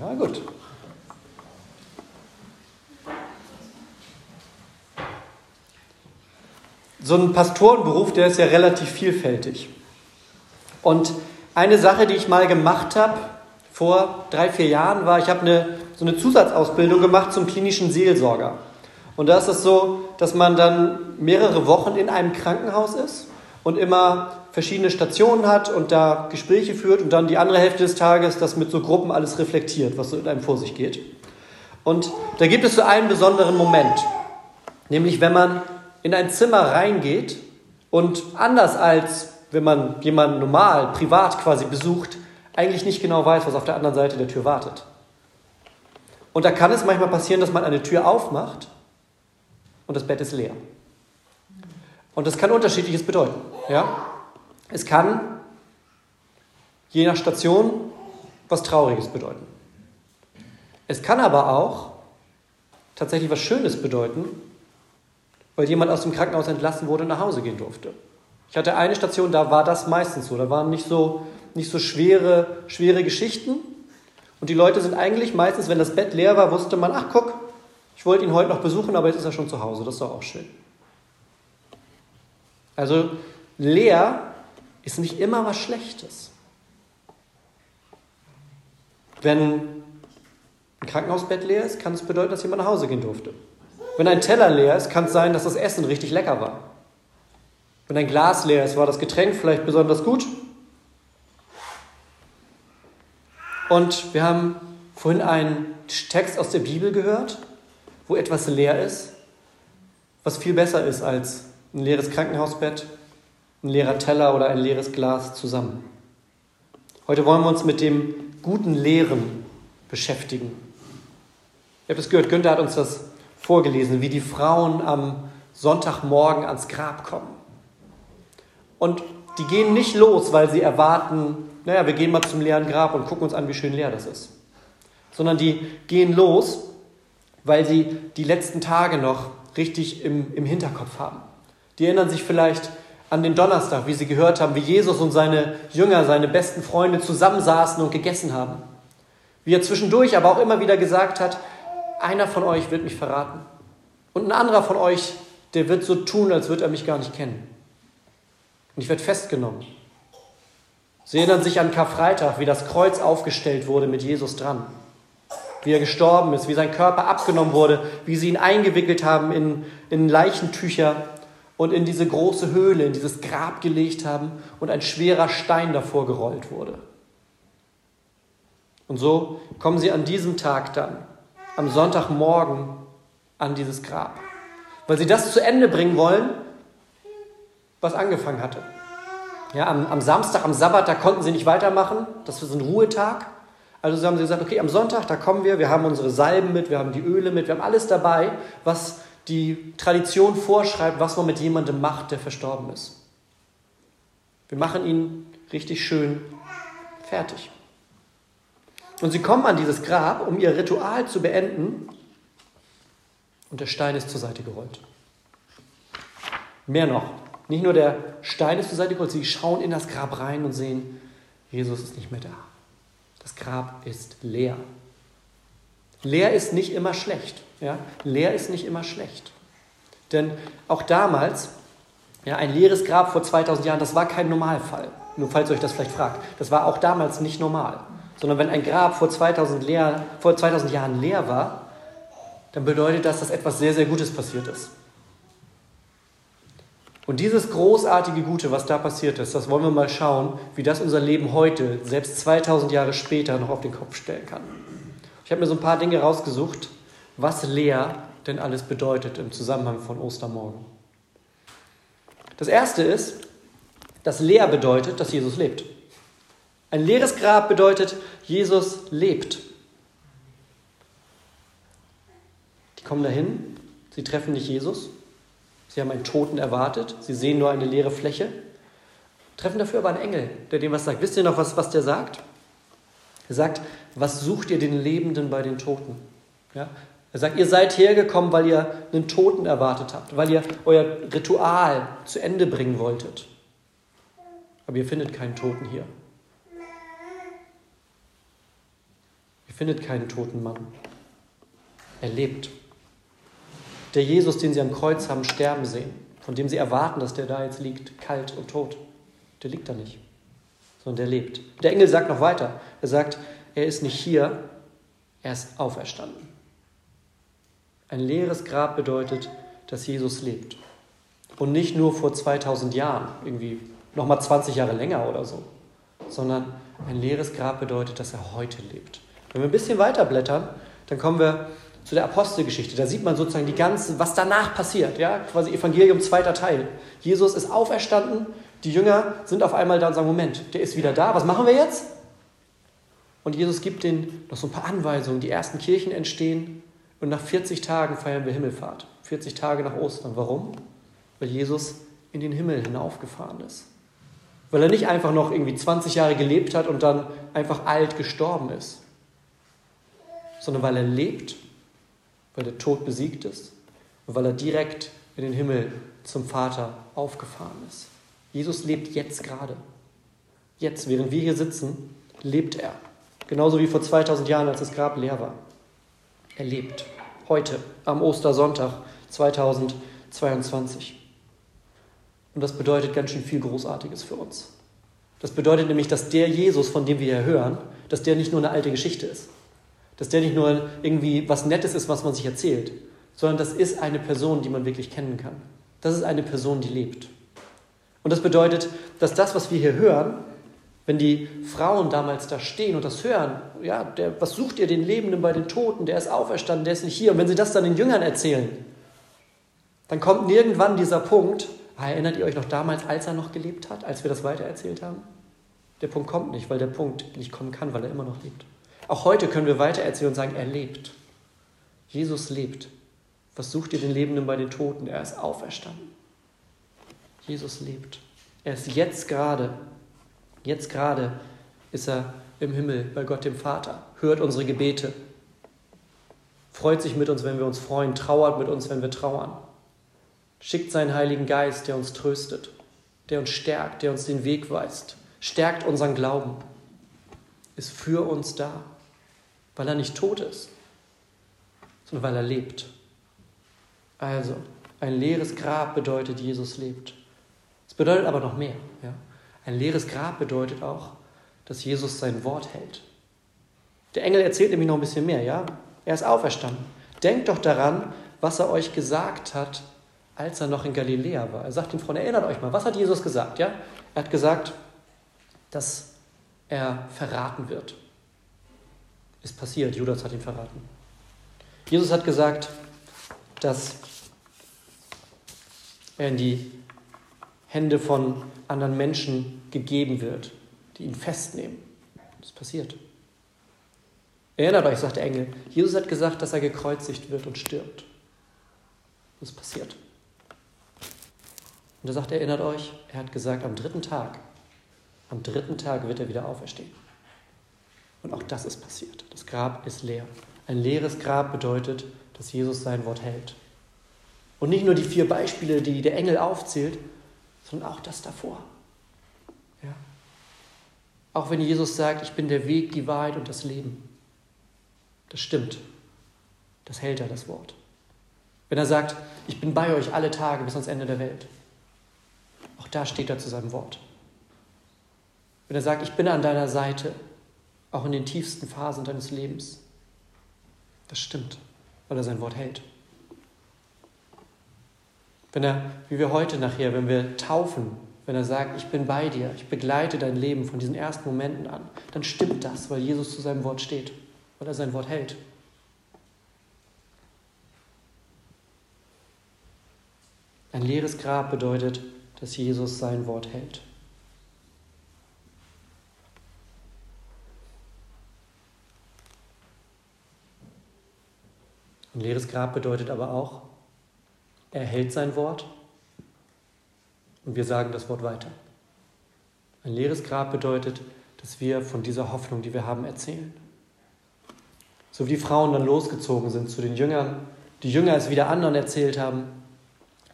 Ja, gut. So ein Pastorenberuf, der ist ja relativ vielfältig. Und eine Sache, die ich mal gemacht habe vor drei, vier Jahren, war, ich habe eine, so eine Zusatzausbildung gemacht zum klinischen Seelsorger. Und da ist es so, dass man dann mehrere Wochen in einem Krankenhaus ist und immer verschiedene Stationen hat und da Gespräche führt und dann die andere Hälfte des Tages das mit so Gruppen alles reflektiert, was so in einem vor sich geht. Und da gibt es so einen besonderen Moment, nämlich wenn man in ein Zimmer reingeht und anders als wenn man jemanden normal, privat quasi besucht, eigentlich nicht genau weiß, was auf der anderen Seite der Tür wartet. Und da kann es manchmal passieren, dass man eine Tür aufmacht und das Bett ist leer. Und das kann unterschiedliches bedeuten. Ja? Es kann je nach Station was Trauriges bedeuten. Es kann aber auch tatsächlich was Schönes bedeuten, weil jemand aus dem Krankenhaus entlassen wurde und nach Hause gehen durfte. Ich hatte eine Station, da war das meistens so. Da waren nicht so, nicht so schwere, schwere Geschichten. Und die Leute sind eigentlich meistens, wenn das Bett leer war, wusste man, ach guck, ich wollte ihn heute noch besuchen, aber jetzt ist er schon zu Hause. Das ist doch auch schön. Also leer ist nicht immer was Schlechtes. Wenn ein Krankenhausbett leer ist, kann es bedeuten, dass jemand nach Hause gehen durfte. Wenn ein Teller leer ist, kann es sein, dass das Essen richtig lecker war. Wenn ein Glas leer ist, war das Getränk vielleicht besonders gut. Und wir haben vorhin einen Text aus der Bibel gehört, wo etwas leer ist, was viel besser ist als ein leeres Krankenhausbett, ein leerer Teller oder ein leeres Glas zusammen. Heute wollen wir uns mit dem guten Lehren beschäftigen. Ihr habt es gehört, Günther hat uns das vorgelesen, wie die Frauen am Sonntagmorgen ans Grab kommen. Und die gehen nicht los, weil sie erwarten, naja, wir gehen mal zum leeren Grab und gucken uns an, wie schön leer das ist. Sondern die gehen los, weil sie die letzten Tage noch richtig im, im Hinterkopf haben. Die erinnern sich vielleicht an den Donnerstag, wie sie gehört haben, wie Jesus und seine Jünger, seine besten Freunde zusammensaßen und gegessen haben. Wie er zwischendurch aber auch immer wieder gesagt hat, einer von euch wird mich verraten. Und ein anderer von euch, der wird so tun, als würde er mich gar nicht kennen. Und ich werde festgenommen. Sie erinnern sich an Karfreitag, wie das Kreuz aufgestellt wurde mit Jesus dran. Wie er gestorben ist, wie sein Körper abgenommen wurde, wie sie ihn eingewickelt haben in, in Leichentücher und in diese große Höhle, in dieses Grab gelegt haben und ein schwerer Stein davor gerollt wurde. Und so kommen sie an diesem Tag dann, am Sonntagmorgen, an dieses Grab, weil sie das zu Ende bringen wollen, was angefangen hatte. Ja, am, am Samstag, am Sabbat, da konnten sie nicht weitermachen, das ist ein Ruhetag. Also haben sie gesagt, okay, am Sonntag, da kommen wir, wir haben unsere Salben mit, wir haben die Öle mit, wir haben alles dabei, was die Tradition vorschreibt, was man mit jemandem macht, der verstorben ist. Wir machen ihn richtig schön fertig. Und sie kommen an dieses Grab, um ihr Ritual zu beenden, und der Stein ist zur Seite gerollt. Mehr noch, nicht nur der Stein ist zur Seite gerollt, sie schauen in das Grab rein und sehen, Jesus ist nicht mehr da. Das Grab ist leer. Leer ist nicht immer schlecht. Ja? Leer ist nicht immer schlecht. Denn auch damals, ja, ein leeres Grab vor 2000 Jahren, das war kein Normalfall. Nur falls ihr euch das vielleicht fragt. Das war auch damals nicht normal. Sondern wenn ein Grab vor 2000, leer, vor 2000 Jahren leer war, dann bedeutet das, dass etwas sehr, sehr Gutes passiert ist. Und dieses großartige Gute, was da passiert ist, das wollen wir mal schauen, wie das unser Leben heute, selbst 2000 Jahre später, noch auf den Kopf stellen kann. Ich habe mir so ein paar Dinge rausgesucht, was leer denn alles bedeutet im Zusammenhang von Ostermorgen. Das erste ist, dass leer bedeutet, dass Jesus lebt. Ein leeres Grab bedeutet, Jesus lebt. Die kommen dahin, sie treffen nicht Jesus, sie haben einen Toten erwartet, sie sehen nur eine leere Fläche, treffen dafür aber einen Engel, der dem was sagt. Wisst ihr noch, was, was der sagt? Er sagt, was sucht ihr den Lebenden bei den Toten? Ja? Er sagt, ihr seid hergekommen, weil ihr einen Toten erwartet habt, weil ihr euer Ritual zu Ende bringen wolltet. Aber ihr findet keinen Toten hier. Ihr findet keinen toten Mann. Er lebt. Der Jesus, den sie am Kreuz haben sterben sehen, von dem sie erwarten, dass der da jetzt liegt, kalt und tot, der liegt da nicht, sondern der lebt. Der Engel sagt noch weiter. Er sagt, er ist nicht hier, er ist auferstanden. Ein leeres Grab bedeutet, dass Jesus lebt. Und nicht nur vor 2000 Jahren, irgendwie nochmal 20 Jahre länger oder so, sondern ein leeres Grab bedeutet, dass er heute lebt. Wenn wir ein bisschen weiter blättern, dann kommen wir zu der Apostelgeschichte. Da sieht man sozusagen die ganze, was danach passiert, ja, quasi Evangelium zweiter Teil. Jesus ist auferstanden, die Jünger sind auf einmal da und sagen, Moment, der ist wieder da, was machen wir jetzt? Und Jesus gibt denen noch so ein paar Anweisungen. Die ersten Kirchen entstehen und nach 40 Tagen feiern wir Himmelfahrt. 40 Tage nach Ostern. Warum? Weil Jesus in den Himmel hinaufgefahren ist. Weil er nicht einfach noch irgendwie 20 Jahre gelebt hat und dann einfach alt gestorben ist, sondern weil er lebt, weil der Tod besiegt ist und weil er direkt in den Himmel zum Vater aufgefahren ist. Jesus lebt jetzt gerade. Jetzt, während wir hier sitzen, lebt er. Genauso wie vor 2000 Jahren, als das Grab leer war. Er lebt. Heute, am Ostersonntag 2022. Und das bedeutet ganz schön viel Großartiges für uns. Das bedeutet nämlich, dass der Jesus, von dem wir hier hören, dass der nicht nur eine alte Geschichte ist. Dass der nicht nur irgendwie was Nettes ist, was man sich erzählt, sondern das ist eine Person, die man wirklich kennen kann. Das ist eine Person, die lebt. Und das bedeutet, dass das, was wir hier hören, wenn die Frauen damals da stehen und das hören, ja, der, was sucht ihr den Lebenden bei den Toten? Der ist auferstanden, der ist nicht hier. Und wenn sie das dann den Jüngern erzählen, dann kommt irgendwann dieser Punkt, ah, erinnert ihr euch noch damals, als er noch gelebt hat, als wir das weitererzählt haben? Der Punkt kommt nicht, weil der Punkt nicht kommen kann, weil er immer noch lebt. Auch heute können wir weitererzählen und sagen, er lebt. Jesus lebt. Was sucht ihr den Lebenden bei den Toten? Er ist auferstanden. Jesus lebt. Er ist jetzt gerade Jetzt gerade ist er im Himmel bei Gott dem Vater, hört unsere Gebete, freut sich mit uns, wenn wir uns freuen, trauert mit uns, wenn wir trauern, schickt seinen Heiligen Geist, der uns tröstet, der uns stärkt, der uns den Weg weist, stärkt unseren Glauben, ist für uns da, weil er nicht tot ist, sondern weil er lebt. Also, ein leeres Grab bedeutet, Jesus lebt. Es bedeutet aber noch mehr. Ja? Ein leeres Grab bedeutet auch, dass Jesus sein Wort hält. Der Engel erzählt nämlich noch ein bisschen mehr, ja? Er ist auferstanden. Denkt doch daran, was er euch gesagt hat, als er noch in Galiläa war. Er sagt den Frauen, erinnert euch mal, was hat Jesus gesagt, ja? Er hat gesagt, dass er verraten wird. Ist passiert, Judas hat ihn verraten. Jesus hat gesagt, dass er in die Hände von anderen Menschen gegeben wird, die ihn festnehmen. Das passiert. Erinnert euch, sagt der Engel, Jesus hat gesagt, dass er gekreuzigt wird und stirbt. Das passiert. Und er sagt, erinnert euch, er hat gesagt, am dritten Tag, am dritten Tag wird er wieder auferstehen. Und auch das ist passiert. Das Grab ist leer. Ein leeres Grab bedeutet, dass Jesus sein Wort hält. Und nicht nur die vier Beispiele, die der Engel aufzählt, sondern auch das davor. Ja. Auch wenn Jesus sagt, ich bin der Weg, die Wahrheit und das Leben. Das stimmt. Das hält er, das Wort. Wenn er sagt, ich bin bei euch alle Tage bis ans Ende der Welt. Auch da steht er zu seinem Wort. Wenn er sagt, ich bin an deiner Seite, auch in den tiefsten Phasen deines Lebens. Das stimmt, weil er sein Wort hält. Wenn er, wie wir heute nachher, wenn wir taufen, wenn er sagt, ich bin bei dir, ich begleite dein Leben von diesen ersten Momenten an, dann stimmt das, weil Jesus zu seinem Wort steht, weil er sein Wort hält. Ein leeres Grab bedeutet, dass Jesus sein Wort hält. Ein leeres Grab bedeutet aber auch, er hält sein Wort und wir sagen das Wort weiter. Ein leeres Grab bedeutet, dass wir von dieser Hoffnung, die wir haben, erzählen. So wie die Frauen dann losgezogen sind zu den Jüngern, die Jünger es wieder anderen erzählt haben,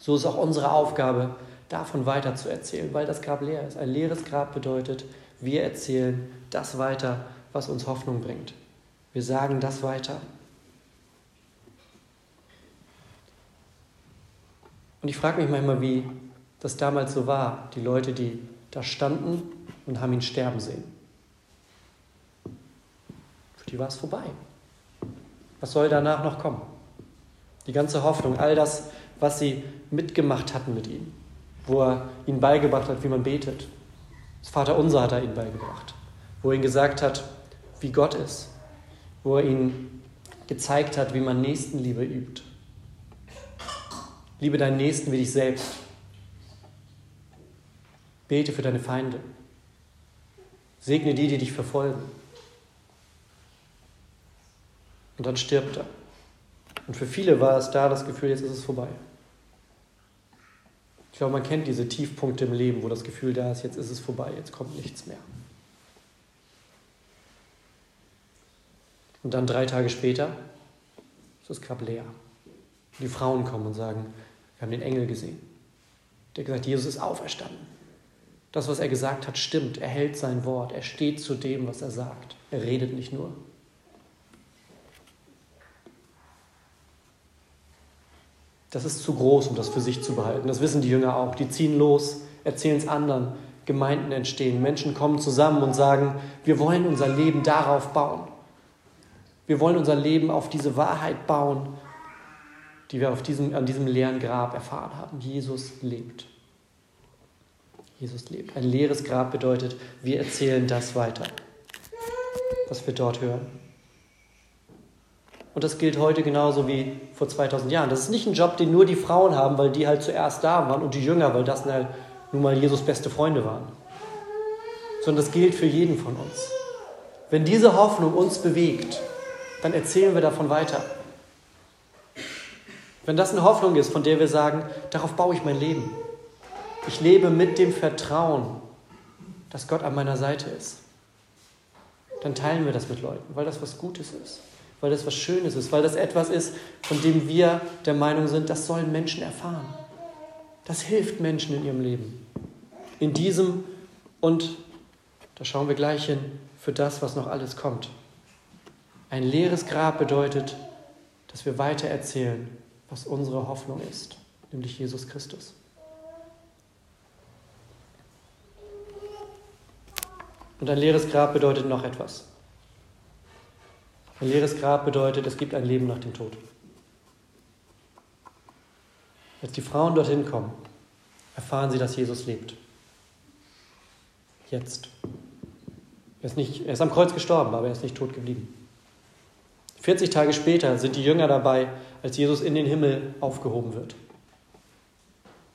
so ist auch unsere Aufgabe, davon weiter zu erzählen, weil das Grab leer ist. Ein leeres Grab bedeutet, wir erzählen das weiter, was uns Hoffnung bringt. Wir sagen das weiter. Und ich frage mich manchmal, wie das damals so war. Die Leute, die da standen und haben ihn sterben sehen. Für die war es vorbei. Was soll danach noch kommen? Die ganze Hoffnung, all das, was sie mitgemacht hatten mit ihm, wo er ihnen beigebracht hat, wie man betet. Das Vaterunser hat er ihnen beigebracht, wo er ihnen gesagt hat, wie Gott ist, wo er ihnen gezeigt hat, wie man Nächstenliebe übt. Liebe deinen Nächsten wie dich selbst. Bete für deine Feinde. Segne die, die dich verfolgen. Und dann stirbt er. Und für viele war es da das Gefühl, jetzt ist es vorbei. Ich glaube, man kennt diese Tiefpunkte im Leben, wo das Gefühl da ist, jetzt ist es vorbei, jetzt kommt nichts mehr. Und dann drei Tage später ist das Grab leer. Die Frauen kommen und sagen, wir haben den Engel gesehen. Der hat gesagt, Jesus ist auferstanden. Das, was er gesagt hat, stimmt. Er hält sein Wort. Er steht zu dem, was er sagt. Er redet nicht nur. Das ist zu groß, um das für sich zu behalten. Das wissen die Jünger auch. Die ziehen los, erzählen es anderen. Gemeinden entstehen. Menschen kommen zusammen und sagen, wir wollen unser Leben darauf bauen. Wir wollen unser Leben auf diese Wahrheit bauen, die wir auf diesem, an diesem leeren Grab erfahren haben. Jesus lebt. Jesus lebt. Ein leeres Grab bedeutet, wir erzählen das weiter, was wir dort hören. Und das gilt heute genauso wie vor 2000 Jahren. Das ist nicht ein Job, den nur die Frauen haben, weil die halt zuerst da waren und die Jünger, weil das halt nun mal Jesus beste Freunde waren. Sondern das gilt für jeden von uns. Wenn diese Hoffnung uns bewegt, dann erzählen wir davon weiter. Wenn das eine Hoffnung ist, von der wir sagen, darauf baue ich mein Leben. Ich lebe mit dem Vertrauen, dass Gott an meiner Seite ist. Dann teilen wir das mit Leuten, weil das was Gutes ist weil das was Schönes ist, weil das etwas ist, von dem wir der Meinung sind, das sollen Menschen erfahren. Das hilft Menschen in ihrem Leben. In diesem und, da schauen wir gleich hin, für das, was noch alles kommt. Ein leeres Grab bedeutet, dass wir weiter erzählen, was unsere Hoffnung ist, nämlich Jesus Christus. Und ein leeres Grab bedeutet noch etwas. Ein leeres Grab bedeutet, es gibt ein Leben nach dem Tod. Als die Frauen dorthin kommen, erfahren sie, dass Jesus lebt. Jetzt. Er ist, nicht, er ist am Kreuz gestorben, aber er ist nicht tot geblieben. 40 Tage später sind die Jünger dabei, als Jesus in den Himmel aufgehoben wird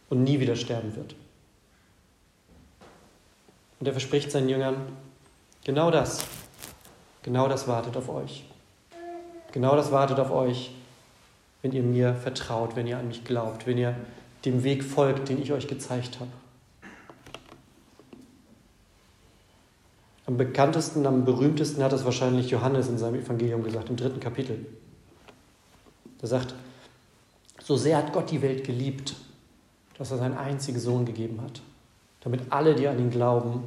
und nie wieder sterben wird. Und er verspricht seinen Jüngern, genau das, genau das wartet auf euch. Genau das wartet auf euch, wenn ihr mir vertraut, wenn ihr an mich glaubt, wenn ihr dem Weg folgt, den ich euch gezeigt habe. Am bekanntesten, am berühmtesten hat es wahrscheinlich Johannes in seinem Evangelium gesagt, im dritten Kapitel. Er sagt, so sehr hat Gott die Welt geliebt, dass er seinen einzigen Sohn gegeben hat, damit alle, die an ihn glauben,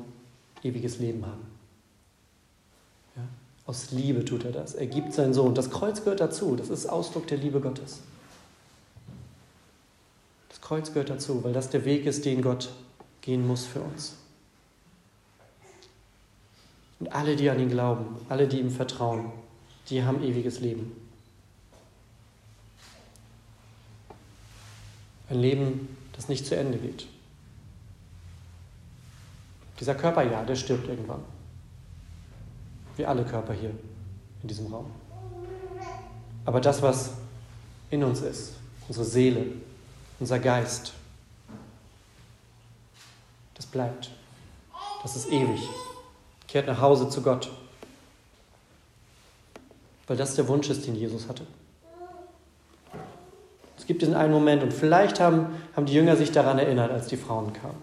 ewiges Leben haben. Aus Liebe tut er das. Er gibt seinen Sohn. Das Kreuz gehört dazu. Das ist Ausdruck der Liebe Gottes. Das Kreuz gehört dazu, weil das der Weg ist, den Gott gehen muss für uns. Und alle, die an ihn glauben, alle, die ihm vertrauen, die haben ewiges Leben. Ein Leben, das nicht zu Ende geht. Dieser Körper, ja, der stirbt irgendwann. Wie alle Körper hier in diesem Raum. Aber das, was in uns ist, unsere Seele, unser Geist, das bleibt. Das ist ewig. Kehrt nach Hause zu Gott. Weil das der Wunsch ist, den Jesus hatte. Gibt diesen einen Moment und vielleicht haben, haben die Jünger sich daran erinnert, als die Frauen kamen.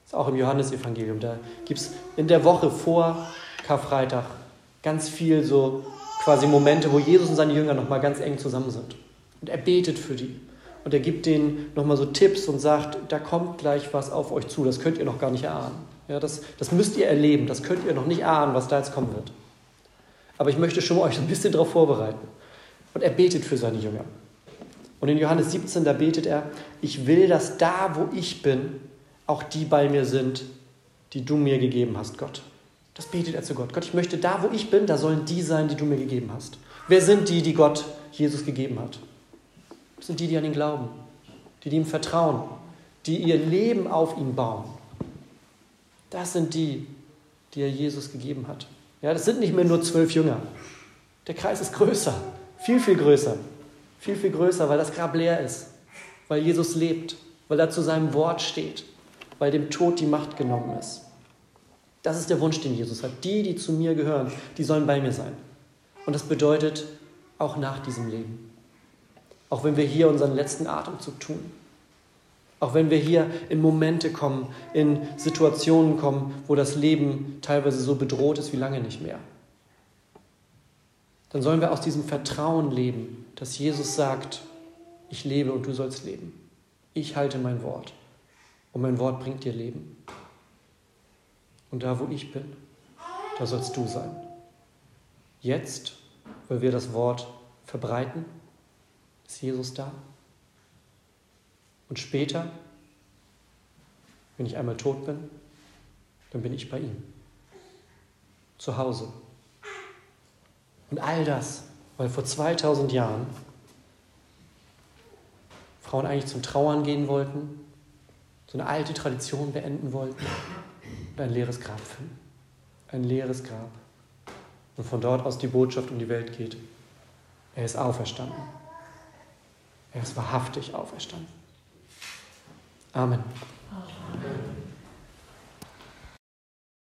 Das ist auch im Johannesevangelium. Da gibt es in der Woche vor Karfreitag ganz viel so quasi Momente, wo Jesus und seine Jünger nochmal ganz eng zusammen sind. Und er betet für die. Und er gibt denen nochmal so Tipps und sagt, da kommt gleich was auf euch zu, das könnt ihr noch gar nicht erahnen. Ja, das, das müsst ihr erleben, das könnt ihr noch nicht ahnen, was da jetzt kommen wird. Aber ich möchte schon euch ein bisschen darauf vorbereiten. Und er betet für seine Jünger. Und in Johannes 17, da betet er, ich will, dass da, wo ich bin, auch die bei mir sind, die du mir gegeben hast, Gott. Das betet er zu Gott. Gott, ich möchte da, wo ich bin, da sollen die sein, die du mir gegeben hast. Wer sind die, die Gott Jesus gegeben hat? Das sind die, die an ihn glauben, die, die ihm vertrauen, die ihr Leben auf ihn bauen. Das sind die, die er Jesus gegeben hat. Ja, das sind nicht mehr nur zwölf Jünger. Der Kreis ist größer, viel, viel größer. Viel, viel größer, weil das Grab leer ist, weil Jesus lebt, weil er zu seinem Wort steht, weil dem Tod die Macht genommen ist. Das ist der Wunsch, den Jesus hat. Die, die zu mir gehören, die sollen bei mir sein. Und das bedeutet auch nach diesem Leben. Auch wenn wir hier unseren letzten Atemzug tun. Auch wenn wir hier in Momente kommen, in Situationen kommen, wo das Leben teilweise so bedroht ist wie lange nicht mehr. Dann sollen wir aus diesem Vertrauen leben, dass Jesus sagt, ich lebe und du sollst leben. Ich halte mein Wort und mein Wort bringt dir Leben. Und da, wo ich bin, da sollst du sein. Jetzt, weil wir das Wort verbreiten, ist Jesus da. Und später, wenn ich einmal tot bin, dann bin ich bei ihm. Zu Hause. Und all das, weil vor 2000 Jahren Frauen eigentlich zum Trauern gehen wollten, so eine alte Tradition beenden wollten und ein leeres Grab finden. Ein leeres Grab. Und von dort aus die Botschaft um die Welt geht. Er ist auferstanden. Er ist wahrhaftig auferstanden. Amen.